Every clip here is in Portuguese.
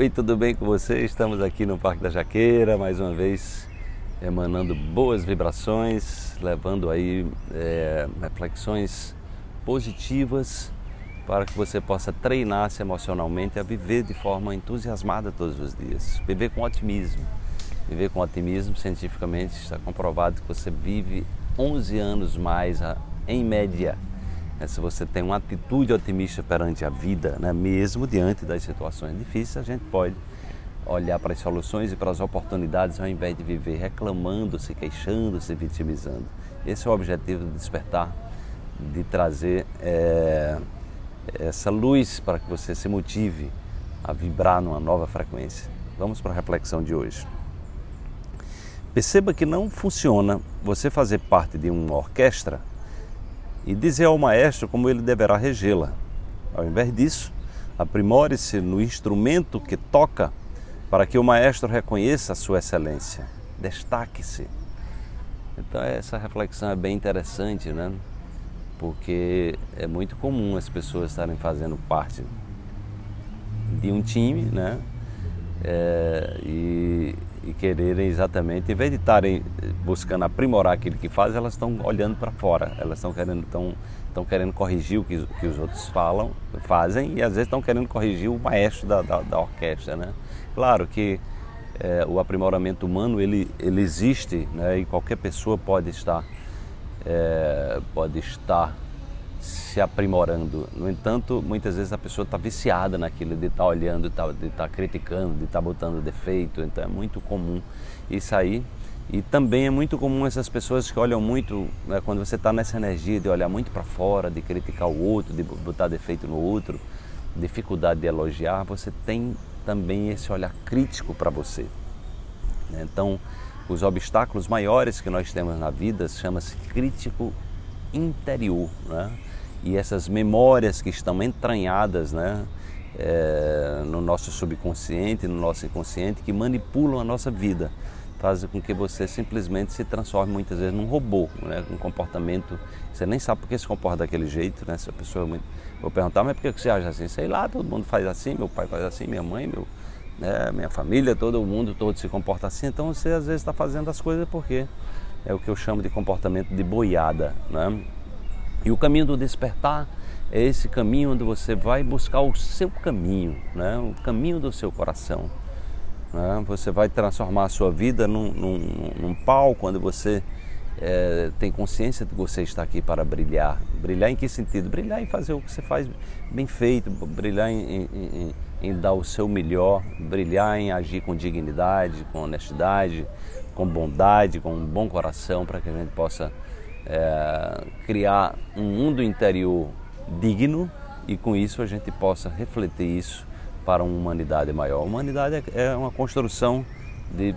Oi, tudo bem com você? Estamos aqui no Parque da Jaqueira, mais uma vez emanando boas vibrações, levando aí é, reflexões positivas para que você possa treinar-se emocionalmente a viver de forma entusiasmada todos os dias, viver com otimismo. Viver com otimismo, cientificamente está comprovado que você vive 11 anos mais em média é, se você tem uma atitude otimista perante a vida, né, mesmo diante das situações difíceis, a gente pode olhar para as soluções e para as oportunidades ao invés de viver reclamando, se queixando, se vitimizando. Esse é o objetivo do despertar, de trazer é, essa luz para que você se motive a vibrar numa nova frequência. Vamos para a reflexão de hoje. Perceba que não funciona você fazer parte de uma orquestra e dizer ao maestro como ele deverá regê-la. Ao invés disso, aprimore-se no instrumento que toca para que o maestro reconheça a sua excelência. Destaque-se. Então essa reflexão é bem interessante, né? Porque é muito comum as pessoas estarem fazendo parte de um time, né? É, e, e quererem exatamente, em vez de estarem buscando aprimorar aquilo que fazem, elas estão olhando para fora, elas estão querendo, estão, estão querendo corrigir o que, que os outros falam, fazem e às vezes estão querendo corrigir o maestro da, da, da orquestra. Né? Claro que é, o aprimoramento humano ele, ele existe né? e qualquer pessoa pode estar, é, pode estar se aprimorando. No entanto, muitas vezes a pessoa está viciada naquilo de estar tá olhando, de estar tá, tá criticando, de estar tá botando defeito. Então é muito comum isso aí. E também é muito comum essas pessoas que olham muito, né, quando você está nessa energia de olhar muito para fora, de criticar o outro, de botar defeito no outro, dificuldade de elogiar, você tem também esse olhar crítico para você. Né? Então, os obstáculos maiores que nós temos na vida chama-se crítico interior. Né? e essas memórias que estão entranhadas né, é, no nosso subconsciente, no nosso inconsciente, que manipulam a nossa vida, fazem com que você simplesmente se transforme muitas vezes num robô, né, um comportamento. Você nem sabe por que se comporta daquele jeito, né? Se a pessoa é vou perguntar, mas por que você age assim? Sei lá, todo mundo faz assim, meu pai faz assim, minha mãe, meu, né, minha família, todo mundo todo se comporta assim. Então você às vezes está fazendo as coisas porque é o que eu chamo de comportamento de boiada, né? E o caminho do despertar é esse caminho onde você vai buscar o seu caminho, né? o caminho do seu coração. Né? Você vai transformar a sua vida num, num, num palco onde você é, tem consciência de que você está aqui para brilhar. Brilhar em que sentido? Brilhar em fazer o que você faz bem feito, brilhar em, em, em dar o seu melhor, brilhar em agir com dignidade, com honestidade, com bondade, com um bom coração, para que a gente possa é, criar um mundo interior digno e com isso a gente possa refletir isso para uma humanidade maior. A humanidade é, é uma construção de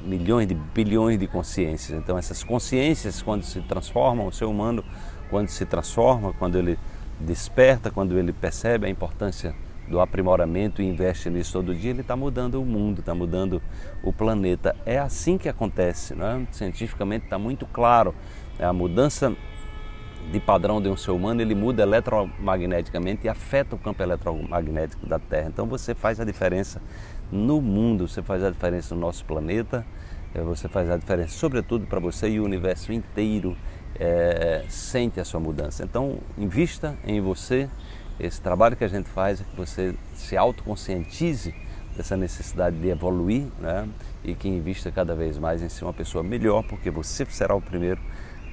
milhões de bilhões de consciências. Então essas consciências quando se transformam, o ser humano quando se transforma, quando ele desperta, quando ele percebe a importância do aprimoramento e investe nisso todo dia, ele está mudando o mundo, está mudando o planeta. É assim que acontece, não é? cientificamente está muito claro. É a mudança de padrão de um ser humano, ele muda eletromagneticamente e afeta o campo eletromagnético da Terra. Então você faz a diferença no mundo, você faz a diferença no nosso planeta, é, você faz a diferença sobretudo para você e o universo inteiro é, sente a sua mudança. Então invista em você, esse trabalho que a gente faz é que você se autoconscientize dessa necessidade de evoluir né? e que invista cada vez mais em ser uma pessoa melhor, porque você será o primeiro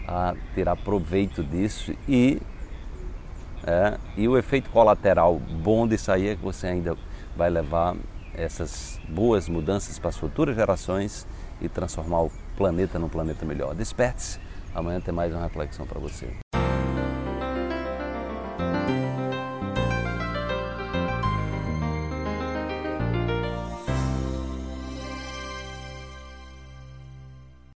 a tirar proveito disso e, é, e o efeito colateral bom disso aí é que você ainda vai levar essas boas mudanças para as futuras gerações e transformar o planeta num planeta melhor. Desperte-se, amanhã tem mais uma reflexão para você.